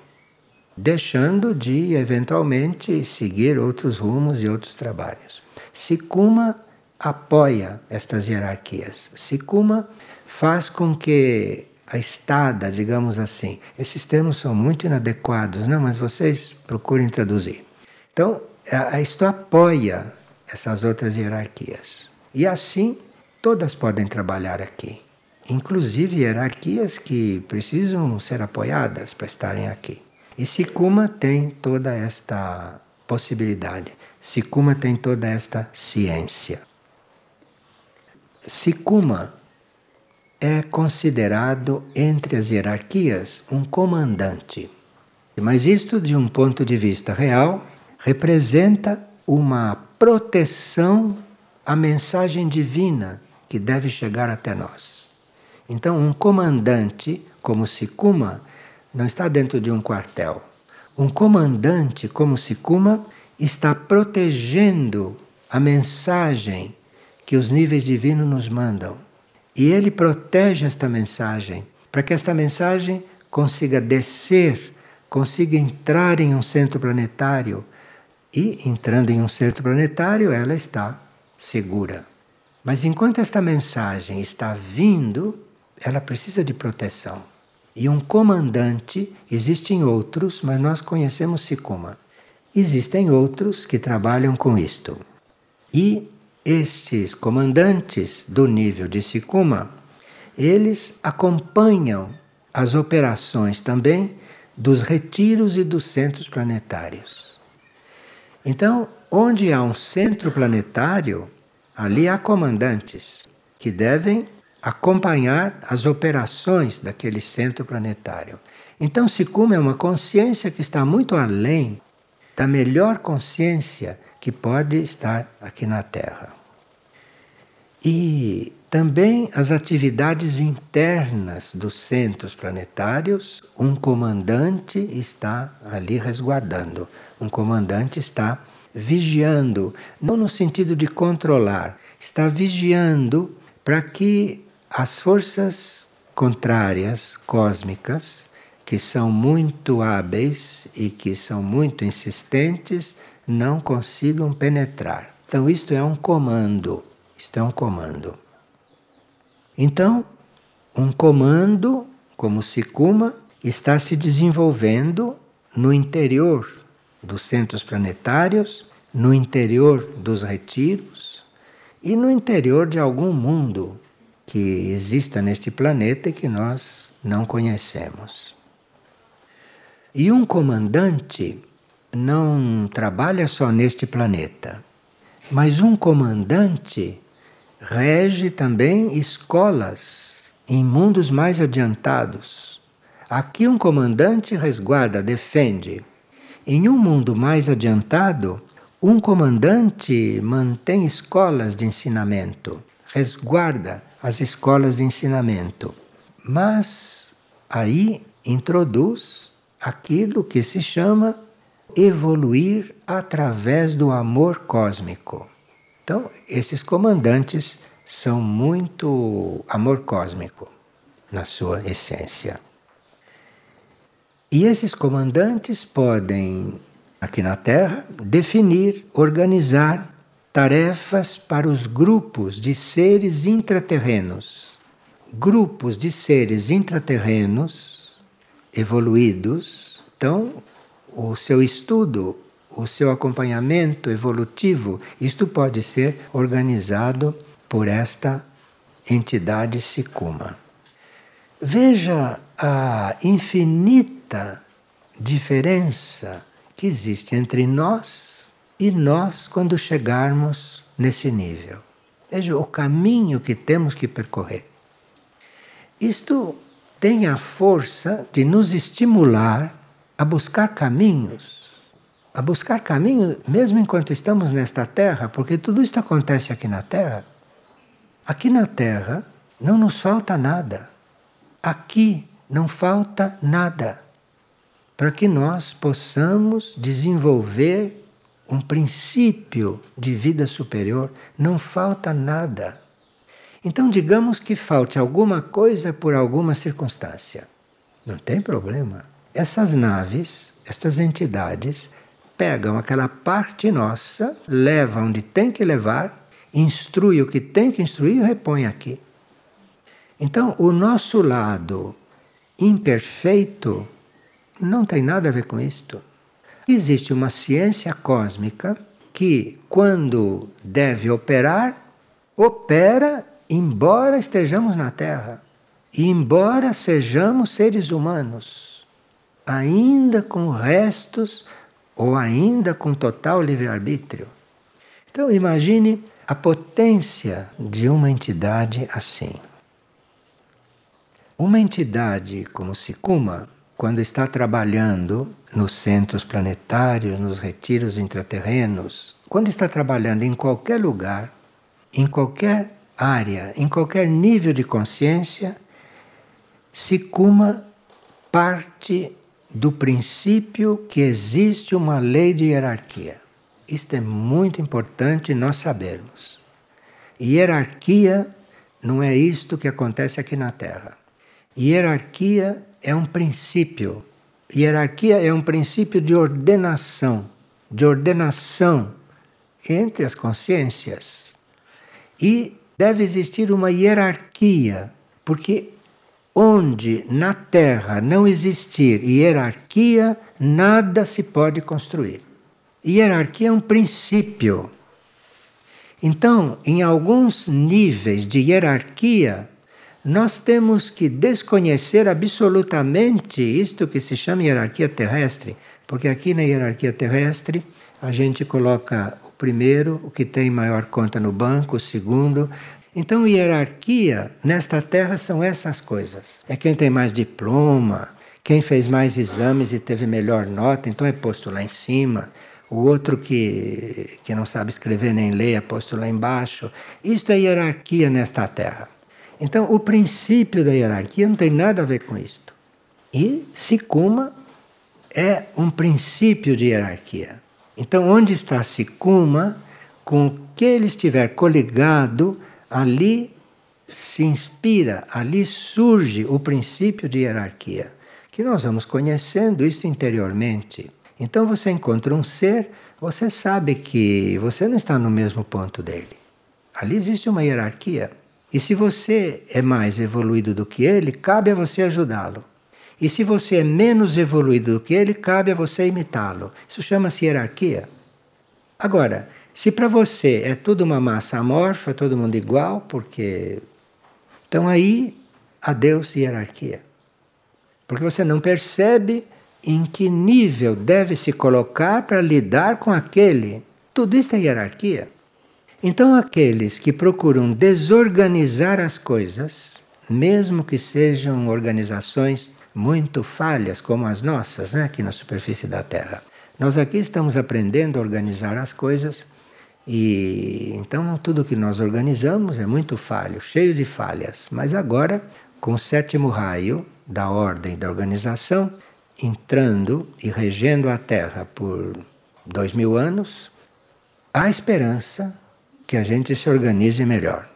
deixando de eventualmente seguir outros rumos e outros trabalhos. Sikuma apoia estas hierarquias. Sikuma faz com que a estada, digamos assim, esses termos são muito inadequados, não, mas vocês procurem traduzir. Então, isto apoia essas outras hierarquias. E assim, todas podem trabalhar aqui, inclusive hierarquias que precisam ser apoiadas para estarem aqui. E Sikuma tem toda esta possibilidade. Sikuma tem toda esta ciência. Sikuma é considerado entre as hierarquias um comandante. Mas isto, de um ponto de vista real, representa uma proteção à mensagem divina que deve chegar até nós. Então, um comandante como Sikuma não está dentro de um quartel. Um comandante como Sikuma está protegendo a mensagem que os níveis divinos nos mandam. E ele protege esta mensagem para que esta mensagem consiga descer, consiga entrar em um centro planetário. E entrando em um centro planetário, ela está segura. Mas enquanto esta mensagem está vindo, ela precisa de proteção. E um comandante, existem outros, mas nós conhecemos Sikuma. Existem outros que trabalham com isto. E estes comandantes do nível de Sikuma, eles acompanham as operações também dos retiros e dos centros planetários. Então, onde há um centro planetário, ali há comandantes que devem acompanhar as operações daquele centro planetário. Então, Sikuma é uma consciência que está muito além da melhor consciência que pode estar aqui na Terra. E também as atividades internas dos centros planetários, um comandante está ali resguardando, um comandante está vigiando, não no sentido de controlar, está vigiando para que as forças contrárias cósmicas, que são muito hábeis e que são muito insistentes, não consigam penetrar. Então, isto é um comando. Isto é um comando. Então, um comando como Sikuma está se desenvolvendo no interior dos centros planetários, no interior dos retiros e no interior de algum mundo que exista neste planeta e que nós não conhecemos. E um comandante não trabalha só neste planeta, mas um comandante rege também escolas em mundos mais adiantados. Aqui um comandante resguarda, defende. Em um mundo mais adiantado, um comandante mantém escolas de ensinamento, resguarda as escolas de ensinamento, mas aí introduz aquilo que se chama evoluir através do amor cósmico. Então, esses comandantes são muito amor cósmico na sua essência. E esses comandantes podem, aqui na Terra, definir, organizar tarefas para os grupos de seres intraterrenos. Grupos de seres intraterrenos evoluídos. Então, o seu estudo, o seu acompanhamento evolutivo, isto pode ser organizado por esta entidade Sikuma. Veja a infinita diferença que existe entre nós e nós quando chegarmos nesse nível. Veja o caminho que temos que percorrer. Isto tem a força de nos estimular a buscar caminhos, a buscar caminhos mesmo enquanto estamos nesta terra, porque tudo isto acontece aqui na terra. Aqui na terra não nos falta nada. Aqui não falta nada para que nós possamos desenvolver um princípio de vida superior. Não falta nada. Então, digamos que falte alguma coisa por alguma circunstância. Não tem problema. Essas naves, estas entidades, pegam aquela parte nossa, levam onde tem que levar, instrui o que tem que instruir e repõe aqui. Então, o nosso lado imperfeito não tem nada a ver com isto. Existe uma ciência cósmica que, quando deve operar, opera embora estejamos na Terra e embora sejamos seres humanos ainda com restos ou ainda com total livre-arbítrio. Então imagine a potência de uma entidade assim. Uma entidade como Sikuma, quando está trabalhando nos centros planetários, nos retiros intraterrenos, quando está trabalhando em qualquer lugar, em qualquer área, em qualquer nível de consciência, Sikuma parte do princípio que existe uma lei de hierarquia. Isto é muito importante nós sabermos. Hierarquia não é isto que acontece aqui na Terra. Hierarquia é um princípio. Hierarquia é um princípio de ordenação, de ordenação entre as consciências. E deve existir uma hierarquia, porque Onde na Terra não existir hierarquia, nada se pode construir. Hierarquia é um princípio. Então, em alguns níveis de hierarquia, nós temos que desconhecer absolutamente isto que se chama hierarquia terrestre, porque aqui na hierarquia terrestre a gente coloca o primeiro, o que tem maior conta no banco, o segundo, então, hierarquia nesta terra são essas coisas. É quem tem mais diploma, quem fez mais exames e teve melhor nota, então é posto lá em cima. O outro que, que não sabe escrever nem ler é posto lá embaixo. Isto é hierarquia nesta terra. Então, o princípio da hierarquia não tem nada a ver com isto. E Sikuma é um princípio de hierarquia. Então, onde está Sikuma, com o que ele estiver coligado, ali se inspira, ali surge o princípio de hierarquia, que nós vamos conhecendo isso interiormente. Então você encontra um ser, você sabe que você não está no mesmo ponto dele. Ali existe uma hierarquia. E se você é mais evoluído do que ele, cabe a você ajudá-lo. E se você é menos evoluído do que ele, cabe a você imitá-lo. Isso chama-se hierarquia. Agora, se para você é tudo uma massa amorfa, todo mundo igual, porque Então aí, adeus hierarquia. Porque você não percebe em que nível deve se colocar para lidar com aquele. Tudo isso é hierarquia. Então, aqueles que procuram desorganizar as coisas, mesmo que sejam organizações muito falhas como as nossas, né, aqui na superfície da Terra. Nós aqui estamos aprendendo a organizar as coisas e então tudo que nós organizamos é muito falho, cheio de falhas. Mas agora, com o sétimo raio da ordem da organização, entrando e regendo a Terra por dois mil anos, há esperança que a gente se organize melhor.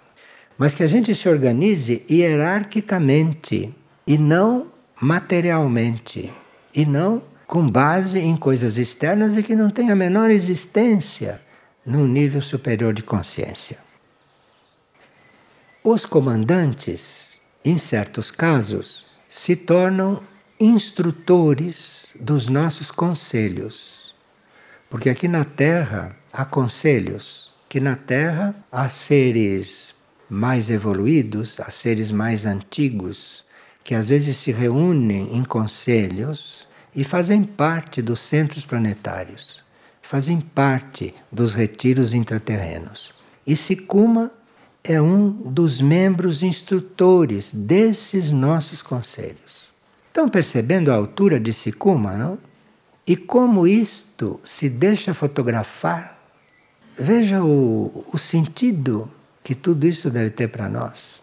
Mas que a gente se organize hierarquicamente e não materialmente. E não com base em coisas externas e que não têm a menor existência num nível superior de consciência. Os comandantes, em certos casos, se tornam instrutores dos nossos conselhos. Porque aqui na Terra há conselhos, que na Terra há seres mais evoluídos, há seres mais antigos, que às vezes se reúnem em conselhos e fazem parte dos centros planetários, fazem parte dos retiros intraterrenos. E Sikuma é um dos membros instrutores desses nossos conselhos. Estão percebendo a altura de Sikuma, não? E como isto se deixa fotografar? Veja o, o sentido que tudo isso deve ter para nós.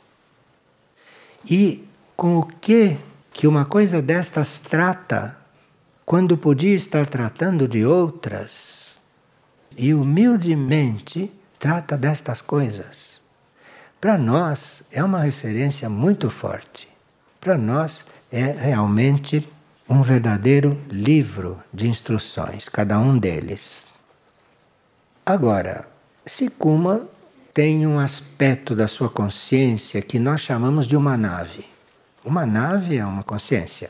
E com o que que uma coisa destas trata quando podia estar tratando de outras, e humildemente trata destas coisas. Para nós é uma referência muito forte. Para nós é realmente um verdadeiro livro de instruções, cada um deles. Agora, Sikuma tem um aspecto da sua consciência que nós chamamos de uma nave. Uma nave é uma consciência.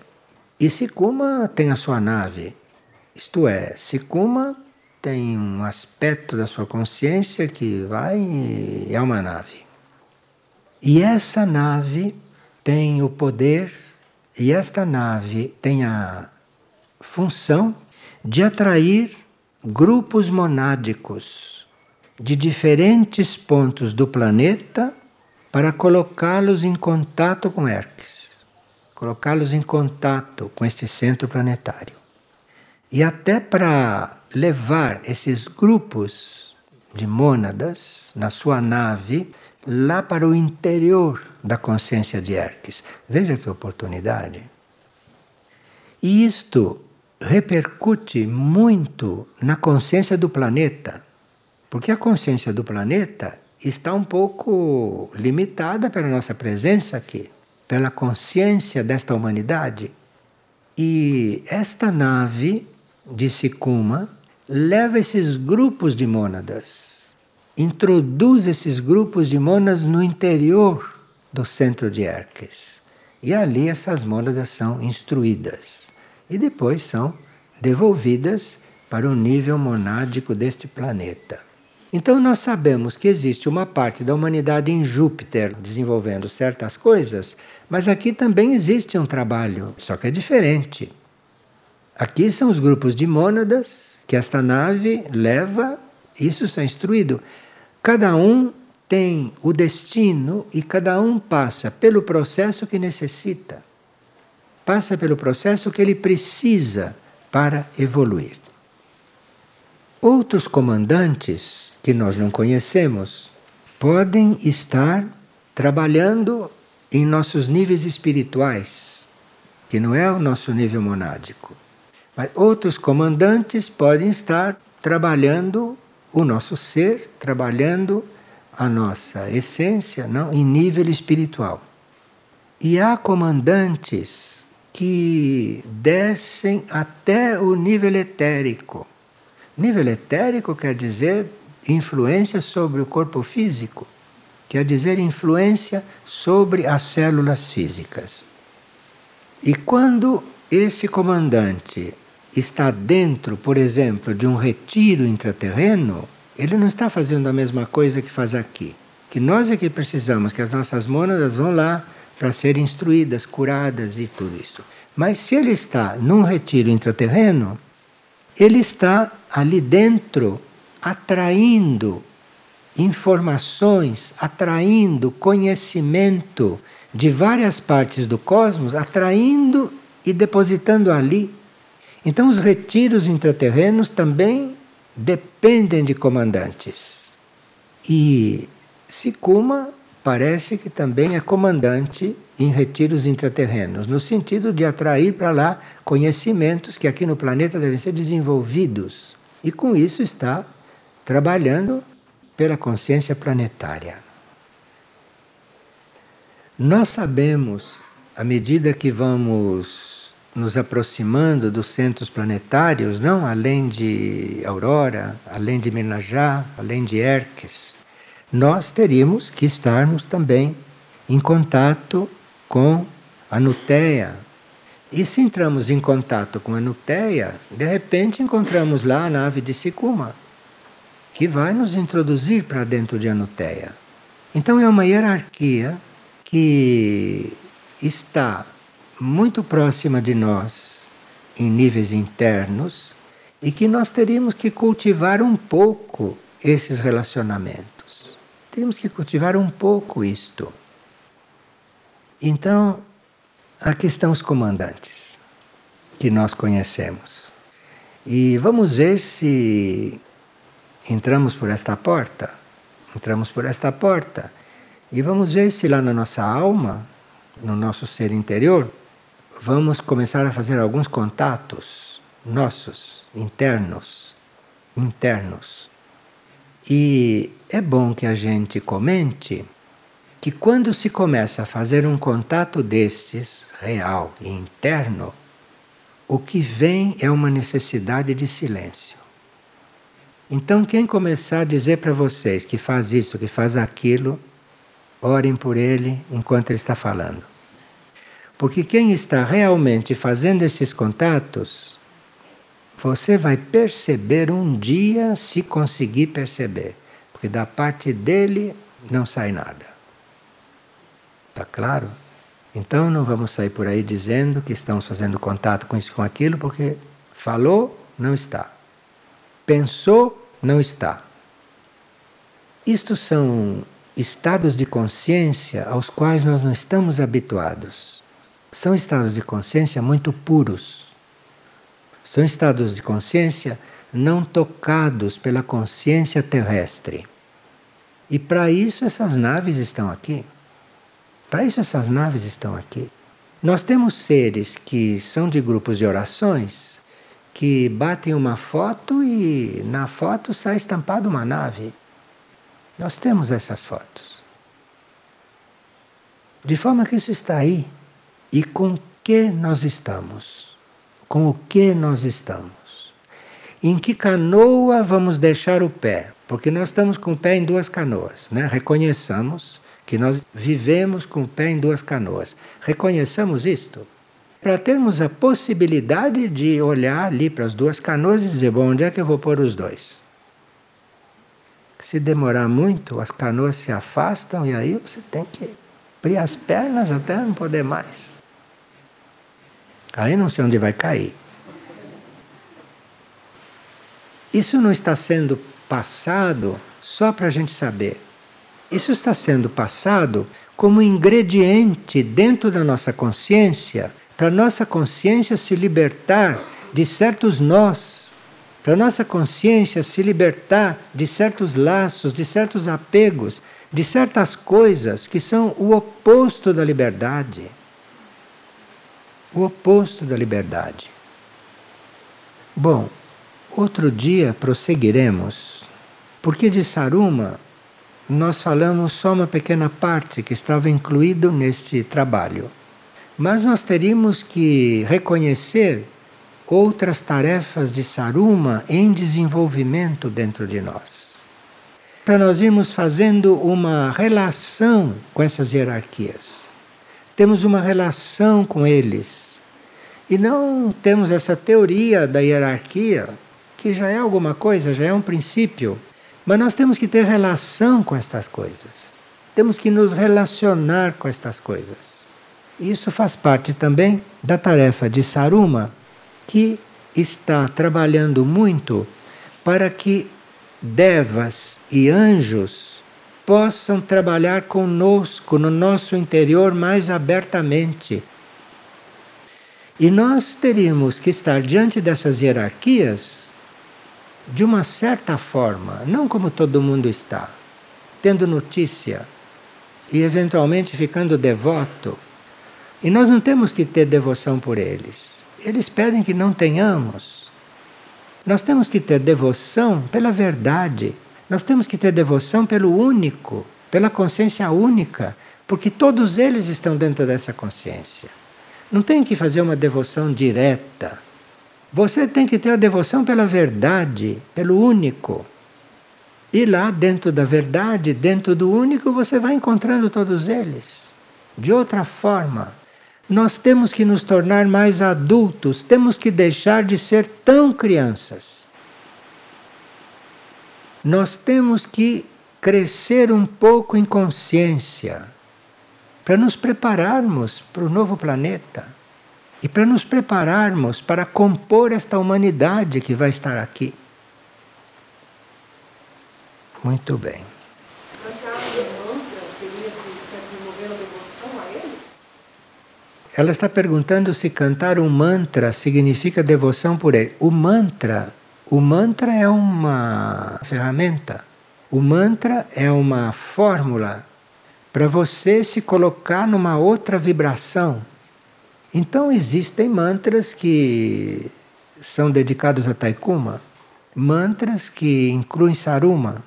E Sikuma tem a sua nave. Isto é, Sikuma tem um aspecto da sua consciência que vai e é uma nave. E essa nave tem o poder, e esta nave tem a função de atrair grupos monádicos de diferentes pontos do planeta para colocá-los em contato com Hermes colocá-los em contato com este centro planetário. E até para levar esses grupos de mônadas na sua nave lá para o interior da consciência de Hermes. Veja que oportunidade. E isto repercute muito na consciência do planeta, porque a consciência do planeta está um pouco limitada pela nossa presença aqui pela consciência desta humanidade. E esta nave de Sikuma leva esses grupos de mônadas, introduz esses grupos de mônadas no interior do centro de Hermes. E ali essas mônadas são instruídas e depois são devolvidas para o nível monádico deste planeta. Então nós sabemos que existe uma parte da humanidade em Júpiter desenvolvendo certas coisas, mas aqui também existe um trabalho, só que é diferente. Aqui são os grupos de mônadas que esta nave leva, isso está instruído. Cada um tem o destino e cada um passa pelo processo que necessita. Passa pelo processo que ele precisa para evoluir. Outros comandantes que nós não conhecemos podem estar trabalhando em nossos níveis espirituais, que não é o nosso nível monádico. Mas outros comandantes podem estar trabalhando o nosso ser, trabalhando a nossa essência, não, em nível espiritual. E há comandantes que descem até o nível etérico Nível etérico quer dizer influência sobre o corpo físico, quer dizer influência sobre as células físicas. E quando esse comandante está dentro, por exemplo, de um retiro intraterreno, ele não está fazendo a mesma coisa que faz aqui. que nós é que precisamos que as nossas mônadas vão lá para serem instruídas, curadas e tudo isso. Mas se ele está num retiro intraterreno, ele está ali dentro atraindo informações, atraindo conhecimento de várias partes do cosmos, atraindo e depositando ali. Então, os retiros intraterrenos também dependem de comandantes. E Sikuma parece que também é comandante em retiros intraterrenos, no sentido de atrair para lá conhecimentos que aqui no planeta devem ser desenvolvidos. E com isso está trabalhando pela consciência planetária. Nós sabemos, à medida que vamos nos aproximando dos centros planetários, não além de Aurora, além de Mirnajá, além de Erques, nós teríamos que estarmos também em contato com a Nuteia. E se entramos em contato com a Nuteia, de repente encontramos lá a nave de Sicuma, que vai nos introduzir para dentro de Anuteia. Então é uma hierarquia que está muito próxima de nós em níveis internos e que nós teríamos que cultivar um pouco esses relacionamentos. Temos que cultivar um pouco isto. Então, aqui estão os comandantes que nós conhecemos. E vamos ver se entramos por esta porta. Entramos por esta porta e vamos ver se lá na nossa alma, no nosso ser interior, vamos começar a fazer alguns contatos nossos, internos, internos. E é bom que a gente comente que quando se começa a fazer um contato destes, real e interno, o que vem é uma necessidade de silêncio. Então, quem começar a dizer para vocês que faz isso, que faz aquilo, orem por ele enquanto ele está falando. Porque quem está realmente fazendo esses contatos, você vai perceber um dia se conseguir perceber porque da parte dele não sai nada. Está claro? Então não vamos sair por aí dizendo que estamos fazendo contato com isso com aquilo, porque falou, não está. Pensou, não está. Isto são estados de consciência aos quais nós não estamos habituados. São estados de consciência muito puros. São estados de consciência não tocados pela consciência terrestre. E para isso essas naves estão aqui. Para isso essas naves estão aqui. Nós temos seres que são de grupos de orações que batem uma foto e na foto sai estampada uma nave. Nós temos essas fotos. De forma que isso está aí. E com que nós estamos? Com o que nós estamos? Em que canoa vamos deixar o pé? Porque nós estamos com o pé em duas canoas, né? Reconheçamos que nós vivemos com o pé em duas canoas. Reconheçamos isto. Para termos a possibilidade de olhar ali para as duas canoas e dizer, bom, onde é que eu vou pôr os dois? Se demorar muito, as canoas se afastam e aí você tem que abrir as pernas até não poder mais. Aí não sei onde vai cair. Isso não está sendo passado só para a gente saber. Isso está sendo passado como ingrediente dentro da nossa consciência, para nossa consciência se libertar de certos nós, para nossa consciência se libertar de certos laços, de certos apegos, de certas coisas que são o oposto da liberdade. O oposto da liberdade. Bom, outro dia prosseguiremos porque de Saruma nós falamos só uma pequena parte que estava incluído neste trabalho. Mas nós teríamos que reconhecer outras tarefas de Saruma em desenvolvimento dentro de nós. Para nós irmos fazendo uma relação com essas hierarquias. Temos uma relação com eles. E não temos essa teoria da hierarquia, que já é alguma coisa, já é um princípio mas nós temos que ter relação com estas coisas. Temos que nos relacionar com estas coisas. Isso faz parte também da tarefa de Saruma, que está trabalhando muito para que devas e anjos possam trabalhar conosco no nosso interior mais abertamente. E nós teríamos que estar diante dessas hierarquias de uma certa forma, não como todo mundo está, tendo notícia e eventualmente ficando devoto. E nós não temos que ter devoção por eles. Eles pedem que não tenhamos. Nós temos que ter devoção pela verdade. Nós temos que ter devoção pelo único, pela consciência única, porque todos eles estão dentro dessa consciência. Não tem que fazer uma devoção direta. Você tem que ter a devoção pela verdade, pelo único. E lá, dentro da verdade, dentro do único, você vai encontrando todos eles. De outra forma, nós temos que nos tornar mais adultos, temos que deixar de ser tão crianças. Nós temos que crescer um pouco em consciência para nos prepararmos para o novo planeta. E para nos prepararmos para compor esta humanidade que vai estar aqui. Muito bem. Ela está perguntando se cantar um mantra significa devoção por ele. O mantra, o mantra é uma ferramenta. O mantra é uma fórmula para você se colocar numa outra vibração então existem mantras que são dedicados a Taikuma, mantras que incluem Saruma.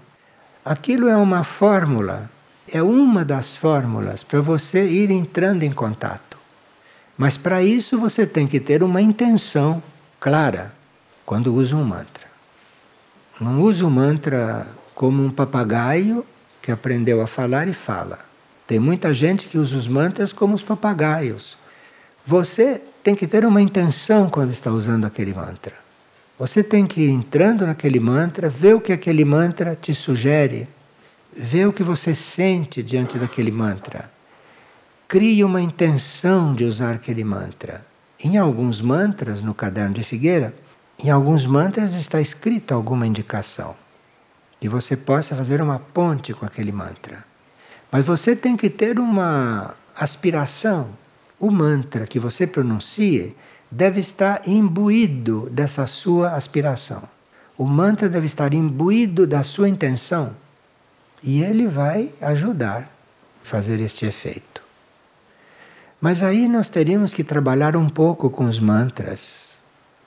Aquilo é uma fórmula, é uma das fórmulas para você ir entrando em contato. Mas para isso você tem que ter uma intenção clara quando usa um mantra. Não use o mantra como um papagaio que aprendeu a falar e fala. Tem muita gente que usa os mantras como os papagaios você tem que ter uma intenção quando está usando aquele mantra. Você tem que ir entrando naquele mantra, ver o que aquele mantra te sugere, ver o que você sente diante daquele mantra. Crie uma intenção de usar aquele mantra. Em alguns mantras, no caderno de Figueira, em alguns mantras está escrito alguma indicação. Que você possa fazer uma ponte com aquele mantra. Mas você tem que ter uma aspiração o mantra que você pronuncie deve estar imbuído dessa sua aspiração. O mantra deve estar imbuído da sua intenção. E ele vai ajudar a fazer este efeito. Mas aí nós teríamos que trabalhar um pouco com os mantras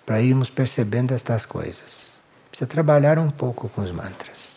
para irmos percebendo estas coisas. Precisa trabalhar um pouco com os mantras.